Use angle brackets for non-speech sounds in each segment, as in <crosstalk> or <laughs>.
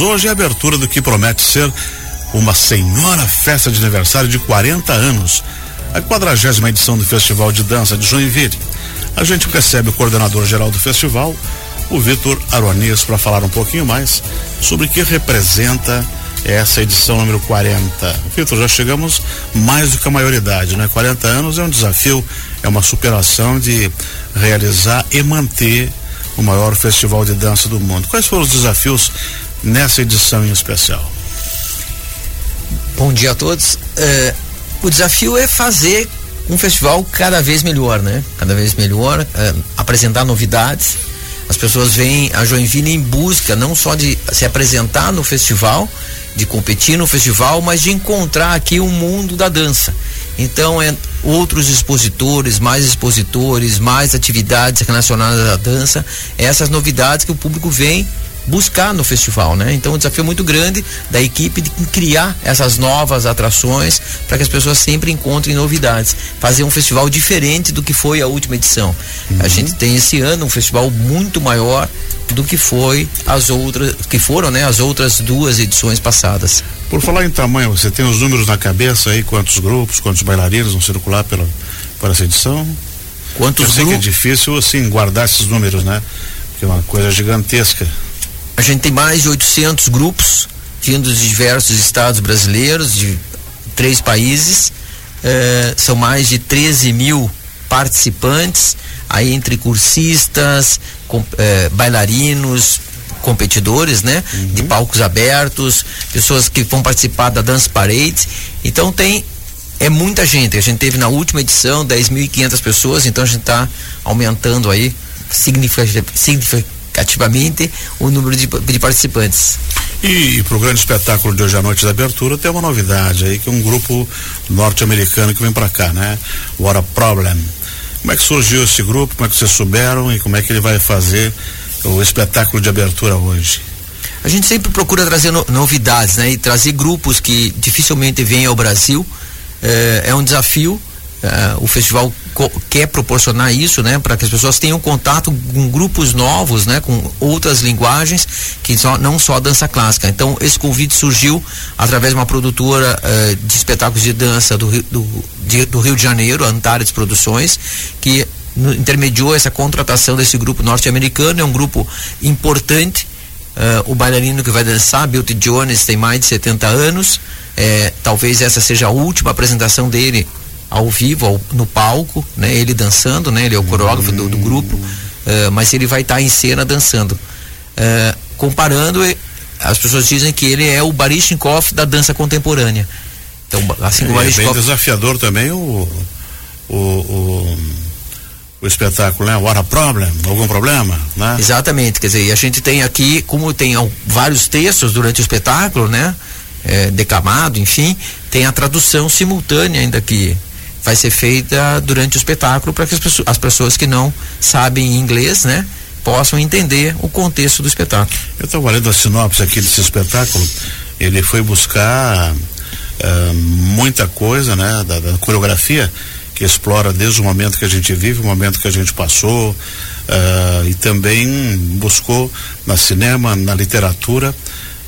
Hoje é a abertura do que promete ser uma senhora festa de aniversário de 40 anos, a quadragésima edição do Festival de Dança de Joinville. A gente recebe o coordenador geral do festival, o Vitor Aronias, para falar um pouquinho mais sobre o que representa essa edição número 40. Vitor, já chegamos mais do que a maioridade, né? 40 anos é um desafio, é uma superação de realizar e manter o maior festival de dança do mundo. Quais foram os desafios nessa edição em especial? Bom dia a todos. É, o desafio é fazer um festival cada vez melhor, né? Cada vez melhor, é, apresentar novidades. As pessoas vêm a Joinville em busca não só de se apresentar no festival, de competir no festival, mas de encontrar aqui o mundo da dança. Então, é outros expositores, mais expositores, mais atividades relacionadas à dança, essas novidades que o público vem buscar no festival, né? Então, o desafio é muito grande da equipe de criar essas novas atrações para que as pessoas sempre encontrem novidades, fazer um festival diferente do que foi a última edição. Uhum. A gente tem esse ano um festival muito maior do que foi as outras, que foram, né, as outras duas edições passadas. Por falar em tamanho, você tem os números na cabeça aí, quantos grupos, quantos bailarinos vão circular pela, para essa edição? Quantos Eu sei grupos? que é difícil, assim, guardar esses números, né? Que é uma coisa gigantesca. A gente tem mais de 800 grupos vindos de diversos estados brasileiros, de três países. Eh, são mais de 13 mil participantes, aí entre cursistas, com, eh, bailarinos, competidores, né? Uhum. De palcos abertos, pessoas que vão participar da Dance Parade. Então tem é muita gente. A gente teve na última edição 10.500 pessoas, então a gente está aumentando aí significativamente o número de, de participantes. E, e para o grande espetáculo de hoje à noite da abertura tem uma novidade aí que é um grupo norte-americano que vem para cá, né? What a Problem. Como é que surgiu esse grupo? Como é que vocês souberam e como é que ele vai fazer o espetáculo de abertura hoje? A gente sempre procura trazer no, novidades, né? E trazer grupos que dificilmente vêm ao Brasil. É, é um desafio. É, o festival quer proporcionar isso, né? Para que as pessoas tenham contato com grupos novos, né? Com outras linguagens que só, não só a dança clássica. Então, esse convite surgiu através de uma produtora é, de espetáculos de dança do, do, de, do Rio de Janeiro, Antares Produções, que intermediou essa contratação desse grupo norte-americano. É um grupo importante. Uh, o bailarino que vai dançar, Bilty Jones, tem mais de 70 anos. É, talvez essa seja a última apresentação dele ao vivo, ao, no palco, né? Ele dançando, né? Ele é o coreógrafo do, do grupo, uh, mas ele vai estar tá em cena dançando. Uh, comparando, as pessoas dizem que ele é o Baryshnikov da dança contemporânea. Então, assim como é, o É bem desafiador também o, o, o o espetáculo, né? What a problem, algum problema, né? Exatamente, quer dizer, a gente tem aqui, como tem vários textos durante o espetáculo, né? É, declamado, enfim, tem a tradução simultânea ainda que vai ser feita durante o espetáculo para que as pessoas, as pessoas que não sabem inglês, né? Possam entender o contexto do espetáculo. Eu estava lendo a sinopse aqui desse espetáculo, ele foi buscar uh, muita coisa, né? da, da coreografia, que explora desde o momento que a gente vive, o momento que a gente passou, uh, e também buscou na cinema, na literatura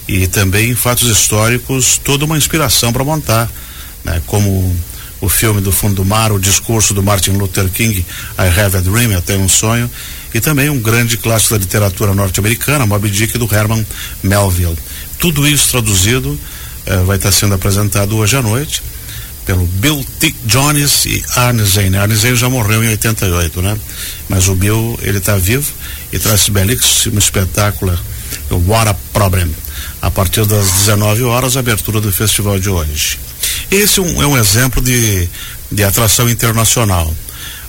e também em fatos históricos toda uma inspiração para montar, né? Como o filme do Fundo do Mar, o discurso do Martin Luther King, I Have a Dream, Eu Tenho um Sonho, e também um grande clássico da literatura norte-americana, Moby Dick, do Herman Melville. Tudo isso traduzido uh, vai estar sendo apresentado hoje à noite pelo Bill T. Jones e Arne Zane. Arne Zane já morreu em 88, né? Mas o Bill, ele está vivo e traz esse belíssimo espetáculo, What a Problem. A partir das 19 horas, a abertura do festival de hoje. Esse é um, é um exemplo de, de atração internacional.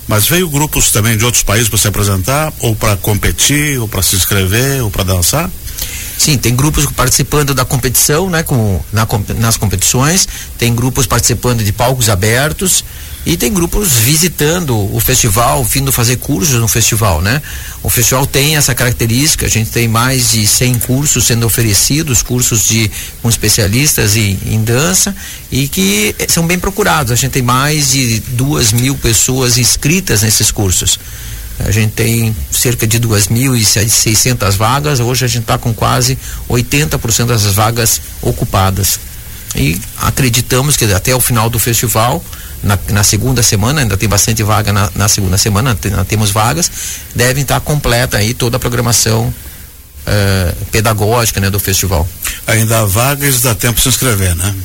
Mas veio grupos também de outros países para se apresentar, ou para competir, ou para se inscrever, ou para dançar? Sim, tem grupos participando da competição, né, com, na, nas competições, tem grupos participando de palcos abertos e tem grupos visitando o festival, vindo fazer cursos no festival, né? O festival tem essa característica, a gente tem mais de 100 cursos sendo oferecidos, cursos de com especialistas em, em dança e que são bem procurados. A gente tem mais de duas mil pessoas inscritas nesses cursos. A gente tem cerca de 2.600 vagas, hoje a gente está com quase 80% dessas vagas ocupadas. E acreditamos que até o final do festival, na, na segunda semana, ainda tem bastante vaga na, na segunda semana, tem, temos vagas, devem estar completa aí toda a programação uh, pedagógica né, do festival. Ainda há vagas, dá tempo de se inscrever, né?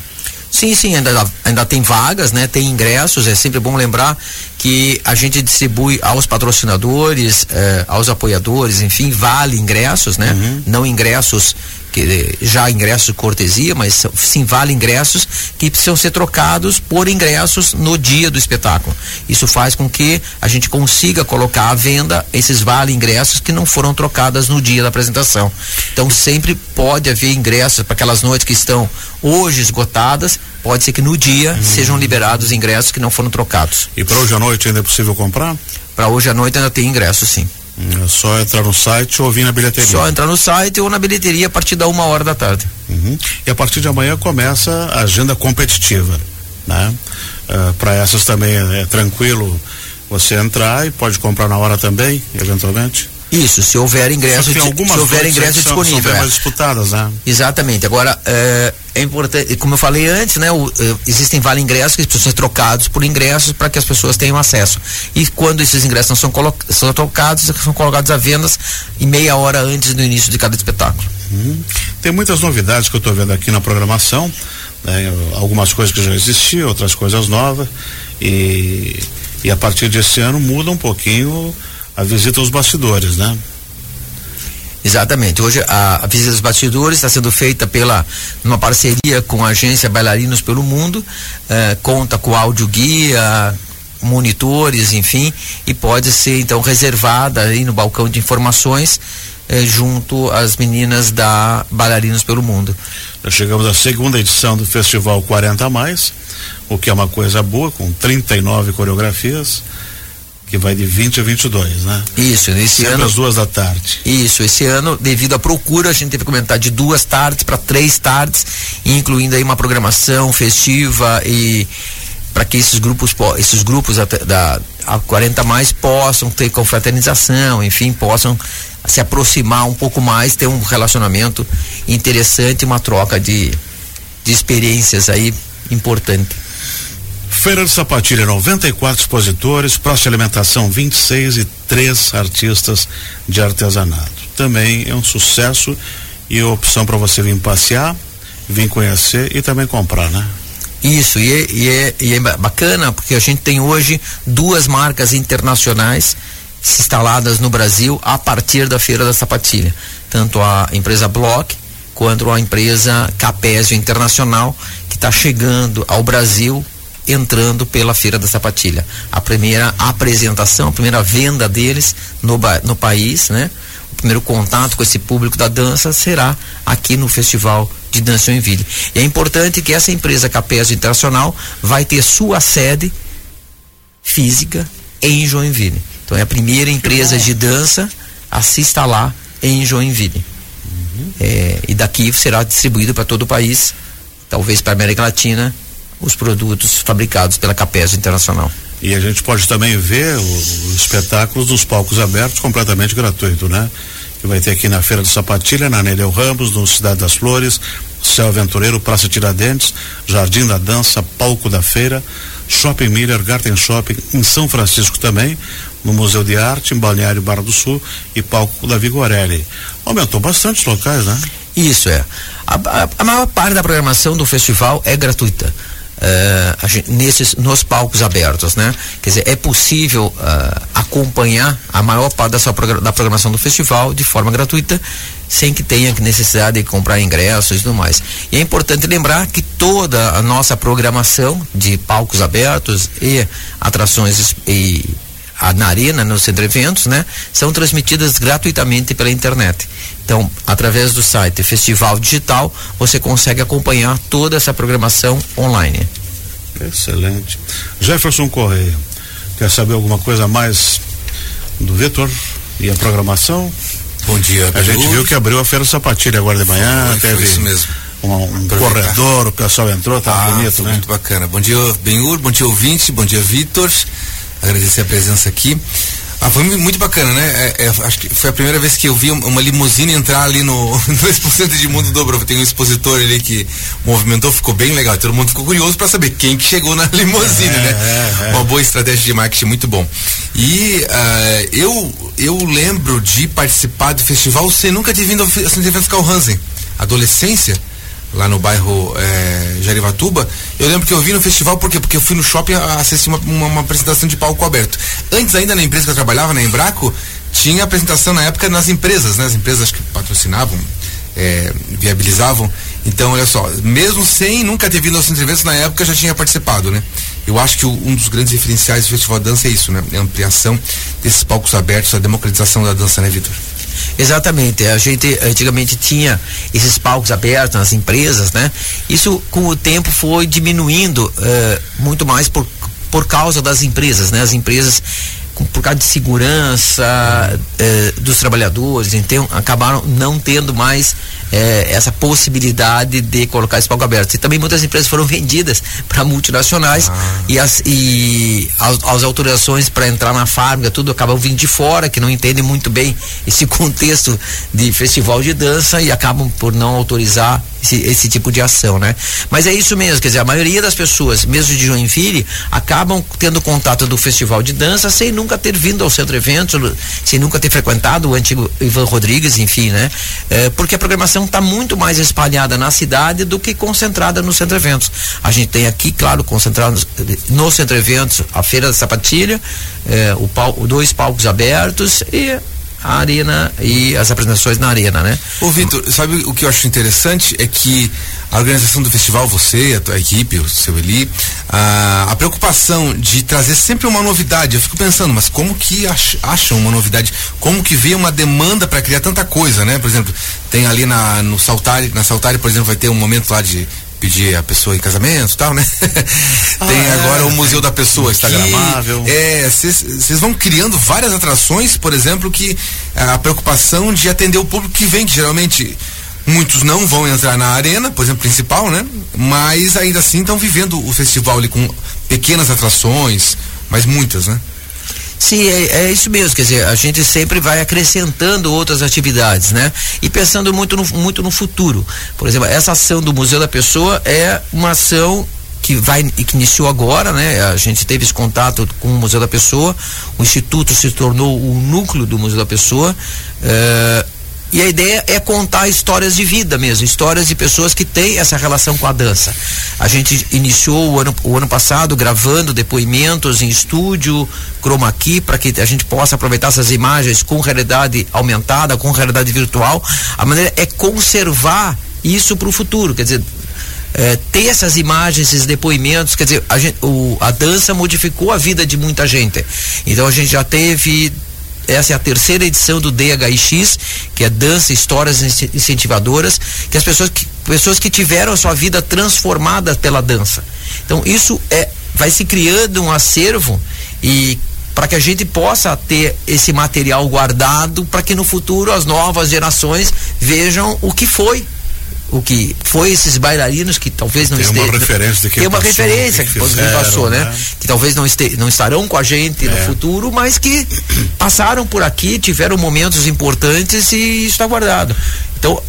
Sim, sim, ainda, ainda tem vagas, né? Tem ingressos, é sempre bom lembrar que a gente distribui aos patrocinadores, eh, aos apoiadores, enfim, vale ingressos, né? Uhum. Não ingressos que já ingressos de cortesia, mas sim vale ingressos que precisam ser trocados por ingressos no dia do espetáculo. Isso faz com que a gente consiga colocar à venda esses vale ingressos que não foram trocadas no dia da apresentação. Então sempre pode haver ingressos para aquelas noites que estão hoje esgotadas, pode ser que no dia hum. sejam liberados ingressos que não foram trocados. E para hoje à noite ainda é possível comprar? Para hoje à noite ainda tem ingressos, sim. É só entrar no site ou vir na bilheteria? Só entrar no site ou na bilheteria a partir da uma hora da tarde. Uhum. E a partir de amanhã começa a agenda competitiva, né? Uh, é, Para essas também é, é tranquilo você entrar e pode comprar na hora também, eventualmente? Isso, se houver ingresso, se houver ingresso são, disponível. São é. mais disputadas, né? Exatamente. Agora, é, é, importante, como eu falei antes, né? O, é, existem vale ingressos que precisam ser trocados por ingressos para que as pessoas tenham acesso. E quando esses ingressos não são, são trocados, são colocados à venda em meia hora antes do início de cada espetáculo. Hum. Tem muitas novidades que eu estou vendo aqui na programação, né? algumas coisas que já existiam, outras coisas novas. E, e a partir desse ano muda um pouquinho a visita aos bastidores, né? Exatamente. Hoje a, a visita aos bastidores está sendo feita pela uma parceria com a agência Bailarinos pelo Mundo, eh, conta com áudio guia, monitores, enfim, e pode ser então reservada aí no balcão de informações eh, junto às meninas da Bailarinos pelo Mundo. Nós chegamos à segunda edição do Festival 40 mais, o que é uma coisa boa, com 39 coreografias que vai de 20 a 22, né? Isso, nesse Sempre ano. às duas da tarde. Isso, esse ano, devido à procura, a gente teve que aumentar de duas tardes para três tardes, incluindo aí uma programação festiva e para que esses grupos, esses grupos da a 40 mais possam ter confraternização, enfim, possam se aproximar um pouco mais, ter um relacionamento interessante, uma troca de, de experiências aí importante. Feira de Sapatilha, 94 expositores, praça de alimentação 26 e três artistas de artesanato. Também é um sucesso e é opção para você vir passear, vir conhecer e também comprar, né? Isso, e é, e, é, e é bacana porque a gente tem hoje duas marcas internacionais instaladas no Brasil a partir da Feira da Sapatilha. Tanto a empresa Block quanto a empresa Capésio Internacional, que está chegando ao Brasil entrando pela Feira da Sapatilha. A primeira apresentação, a primeira venda deles no, no país, né? O primeiro contato com esse público da dança será aqui no Festival de Dança Joinville. E é importante que essa empresa Capes Internacional vai ter sua sede física em Joinville. Então é a primeira empresa de dança a se instalar em Joinville. Uhum. É, e daqui será distribuído para todo o país, talvez para a América Latina os produtos fabricados pela Capes Internacional. E a gente pode também ver os espetáculos dos palcos abertos completamente gratuito, né? Que vai ter aqui na Feira do Sapatilha, na Nereu Ramos, no Cidade das Flores, Céu Aventureiro, Praça Tiradentes, Jardim da Dança, Palco da Feira, Shopping Miller, Garten Shopping, em São Francisco também, no Museu de Arte, em Balneário Barra do Sul e Palco da Vigorelli. Aumentou bastante os locais, né? Isso é. A, a, a maior parte da programação do festival é gratuita uh, gente, nesses nos palcos abertos, né? Quer dizer, é possível uh, acompanhar a maior parte da, programação do festival de forma gratuita, sem que tenha necessidade de comprar ingressos e tudo mais. E é importante lembrar que toda a nossa programação de palcos abertos e atrações e na arena, no centro de eventos, né, são transmitidas gratuitamente pela internet. Então, através do site Festival Digital, você consegue acompanhar toda essa programação online. Excelente. Jefferson Correia, quer saber alguma coisa mais do Vitor e a programação? Bom dia, A gente viu que abriu a Feira Sapatilha agora de manhã, foi, teve foi isso mesmo. Um, um corredor, o pessoal entrou, tá ah, bonito, né? Muito bacana. Bom dia, Benhur, bom dia, ouvinte, bom dia, Vitor. Agradecer a presença aqui. Ah, foi muito bacana, né? É, é, acho que foi a primeira vez que eu vi uma limusine entrar ali no <laughs> 2% de mundo dobro. Tem um expositor ali que movimentou, ficou bem legal. Todo mundo ficou curioso para saber quem que chegou na <laughs> limusine, é, né? É, é. uma boa estratégia de marketing, muito bom. E uh, eu, eu lembro de participar do festival sem nunca ter vindo ao Centro de Eventos Carl Hansen. Adolescência, lá no bairro é, Jarivatuba, eu lembro que eu vi no festival, por quê? Porque eu fui no shopping assistir uma, uma, uma, apresentação de palco aberto. Antes ainda na empresa que eu trabalhava, na Embraco, tinha apresentação na época nas empresas, né? As empresas que patrocinavam, é, viabilizavam. Então, olha só, mesmo sem nunca ter vindo aos eventos na época, já tinha participado, né? Eu acho que o, um dos grandes diferenciais do Festival Dança é isso, né? É a ampliação desses palcos abertos, a democratização da dança, né, Vitor? Exatamente. A gente antigamente tinha esses palcos abertos nas empresas, né? Isso com o tempo foi diminuindo uh, muito mais por, por causa das empresas, né? As empresas por causa de segurança eh, dos trabalhadores, então acabaram não tendo mais eh, essa possibilidade de colocar esse palco aberto. E também muitas empresas foram vendidas <laughs> para multinacionais ah. e, as, e as, as autorizações para entrar na fábrica, tudo acabam vindo de fora, que não entendem muito bem <laughs> esse contexto de festival de dança e acabam por não autorizar esse, esse, tipo de ação, né? Mas é isso mesmo, quer dizer, a maioria das pessoas, mesmo de Joinville, acabam tendo contato do festival de dança sem nunca ter vindo ao centro eventos, sem nunca ter frequentado o antigo Ivan Rodrigues, enfim, né? É, porque a programação está muito mais espalhada na cidade do que concentrada no centro eventos. A gente tem aqui, claro, concentrado no centro eventos, a Feira da Sapatilha, é, o pal, dois palcos abertos e a arena e as apresentações na arena, né? Ô Vitor, sabe o que eu acho interessante é que a organização do festival, você, a tua equipe, o seu Eli, a, a preocupação de trazer sempre uma novidade. Eu fico pensando, mas como que ach, acham uma novidade? Como que vê uma demanda para criar tanta coisa, né? Por exemplo, tem ali na, no Saltari, na Saltari, por exemplo, vai ter um momento lá de pedir a pessoa em casamento e tal, né? <laughs> Ah, Tem é, agora o Museu da Pessoa. Instagramável. É, vocês vão criando várias atrações, por exemplo, que a preocupação de atender o público que vem, que geralmente muitos não vão entrar na arena, por exemplo, principal, né? Mas ainda assim estão vivendo o festival ali com pequenas atrações, mas muitas, né? Sim, é, é, isso mesmo, quer dizer, a gente sempre vai acrescentando outras atividades, né? E pensando muito no, muito no futuro. Por exemplo, essa ação do Museu da Pessoa é uma ação que vai que iniciou agora, né? A gente teve esse contato com o Museu da Pessoa, o instituto se tornou o núcleo do Museu da Pessoa. Uh, e a ideia é contar histórias de vida mesmo, histórias de pessoas que têm essa relação com a dança. A gente iniciou o ano, o ano passado gravando depoimentos em estúdio, chroma key, para que a gente possa aproveitar essas imagens com realidade aumentada, com realidade virtual. A maneira é conservar isso para o futuro, quer dizer, é, ter essas imagens, esses depoimentos, quer dizer, a, gente, o, a dança modificou a vida de muita gente. Então a gente já teve essa é a terceira edição do DHX, que é Dança Histórias Incentivadoras, que as pessoas que, pessoas que tiveram a sua vida transformada pela dança. Então isso é vai se criando um acervo e para que a gente possa ter esse material guardado para que no futuro as novas gerações vejam o que foi o que foi esses bailarinos que talvez não estejam. Tem uma referência de Tem uma passou, referência que, que, fizeram, passou, né? né? Que talvez não, este, não estarão com a gente é. no futuro, mas que passaram por aqui, tiveram momentos importantes e está guardado. Então, uh,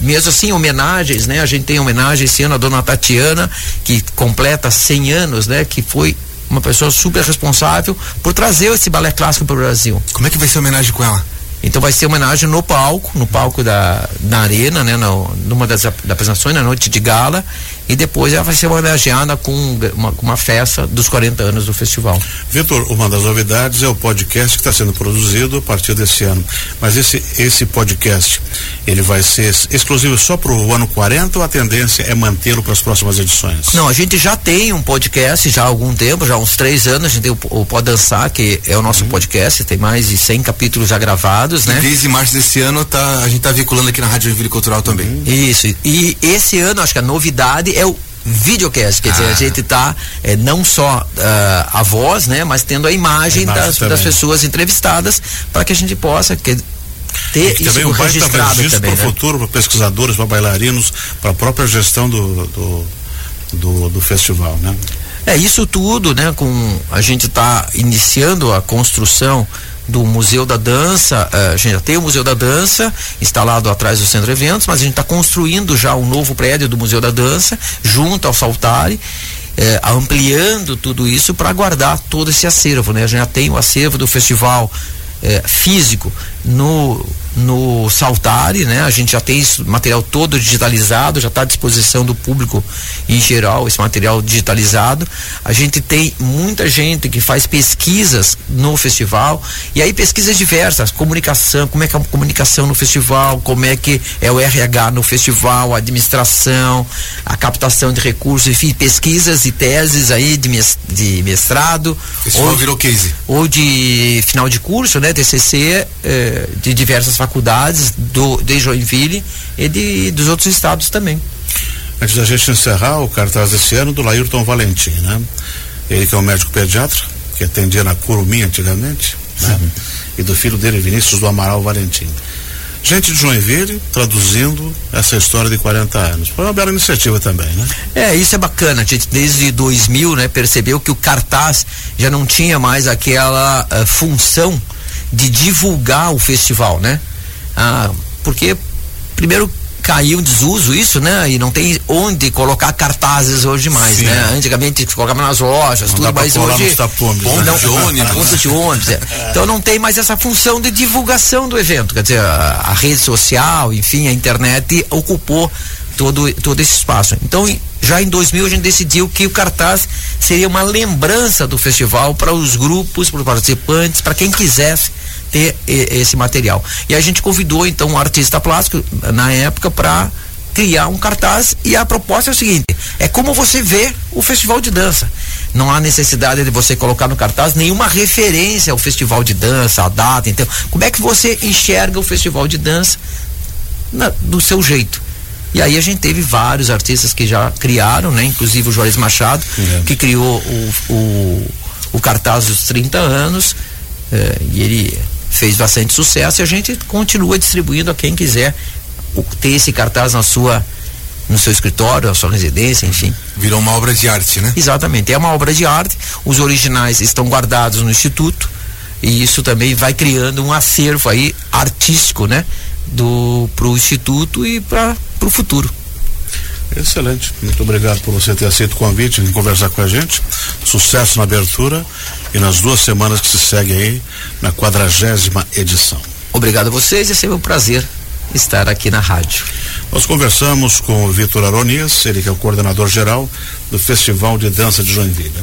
mesmo assim, homenagens, né? A gente tem homenagem esse ano à dona Tatiana, que completa 100 anos, né? Que foi uma pessoa super responsável por trazer esse balé clássico para o Brasil. Como é que vai ser a homenagem com ela? Então vai ser homenagem no palco, no palco da na arena, né, no, numa das apresentações, na noite de gala, e depois ela vai ser homenageada com uma, uma festa dos 40 anos do festival. Vitor, uma das novidades é o podcast que está sendo produzido a partir desse ano. Mas esse, esse podcast, ele vai ser exclusivo só para o ano 40 ou a tendência é mantê-lo para as próximas edições? Não, a gente já tem um podcast já há algum tempo, já há uns três anos, a gente tem o, o Pode Dançar, que é o nosso uhum. podcast, tem mais de 100 capítulos já gravados, né? E desde março desse ano tá, a gente está vinculando aqui na Rádio Cultural também. Uhum. Isso, e esse ano acho que a novidade é o videocast, quer ah. dizer, a ah. gente tá é, não só uh, a voz, né, mas tendo a imagem, a imagem das, das, pessoas entrevistadas para que a gente possa que, ter e também isso um registrado também, para o né? futuro, para pesquisadores, para bailarinos, para a própria gestão do, do, do, do festival, né? É isso tudo, né? Com a gente está iniciando a construção do Museu da Dança. A gente já tem o Museu da Dança instalado atrás do Centro de Eventos, mas a gente está construindo já um novo prédio do Museu da Dança, junto ao Saltari. Eh, ampliando tudo isso para guardar todo esse acervo, né? A gente já tem o acervo do festival eh, físico no no Saltari, né? A gente já tem esse material todo digitalizado, já está à disposição do público em geral, esse material digitalizado. A gente tem muita gente que faz pesquisas no festival, e aí pesquisas diversas, comunicação, como é que é a comunicação no festival, como é que é o RH no festival, a administração, a captação de recursos, enfim, pesquisas e teses aí de, mestrado. Festival ou, virou case. Ou de final de curso, né? TCC, eh, de diversas faculdades do, de Joinville e de, dos outros estados também. Antes da gente encerrar o cartaz desse ano do Laírton Valentim, né? Ele que é um médico pediatra, que atendia na Curumim antigamente, né? E do filho dele, Vinícius do Amaral Valentim. Gente de Joinville traduzindo essa história de 40 anos. Foi uma bela iniciativa também, né? É, isso é bacana. A gente desde 2000, né, percebeu que o cartaz já não tinha mais aquela uh, função de divulgar o festival, né? Ah, porque primeiro caiu em desuso isso, né? E não tem onde colocar cartazes hoje mais, Sim. né? Antigamente colocava nas lojas, não tudo, mas hoje tapumes, ponto não, <laughs> de ônibus, <laughs> ponto de ônibus. É. Então não tem mais essa função de divulgação do evento, quer dizer, a, a rede social, enfim, a internet ocupou todo todo esse espaço. Então já em 2000 a gente decidiu que o cartaz seria uma lembrança do festival para os grupos, para os participantes, para quem quisesse ter esse material. E a gente convidou então um artista plástico na época para criar um cartaz e a proposta é o seguinte: é como você vê o festival de dança. Não há necessidade de você colocar no cartaz nenhuma referência ao festival de dança, a data. Então, como é que você enxerga o festival de dança na, do seu jeito? E aí a gente teve vários artistas que já criaram, né? Inclusive o Juarez Machado, é. que criou o, o, o cartaz dos 30 anos. Eh, e ele fez bastante sucesso e a gente continua distribuindo a quem quiser ter esse cartaz na sua no seu escritório, na sua residência, enfim. Virou uma obra de arte, né? Exatamente, é uma obra de arte. Os originais estão guardados no instituto e isso também vai criando um acervo aí artístico, né, do pro instituto e para o futuro. Excelente. Muito obrigado por você ter aceito o convite de conversar com a gente. Sucesso na abertura e nas duas semanas que se seguem aí na quadragésima edição. Obrigado a vocês e é sempre um prazer estar aqui na rádio. Nós conversamos com o Vitor Aronias, ele que é o coordenador geral do Festival de Dança de Joinville.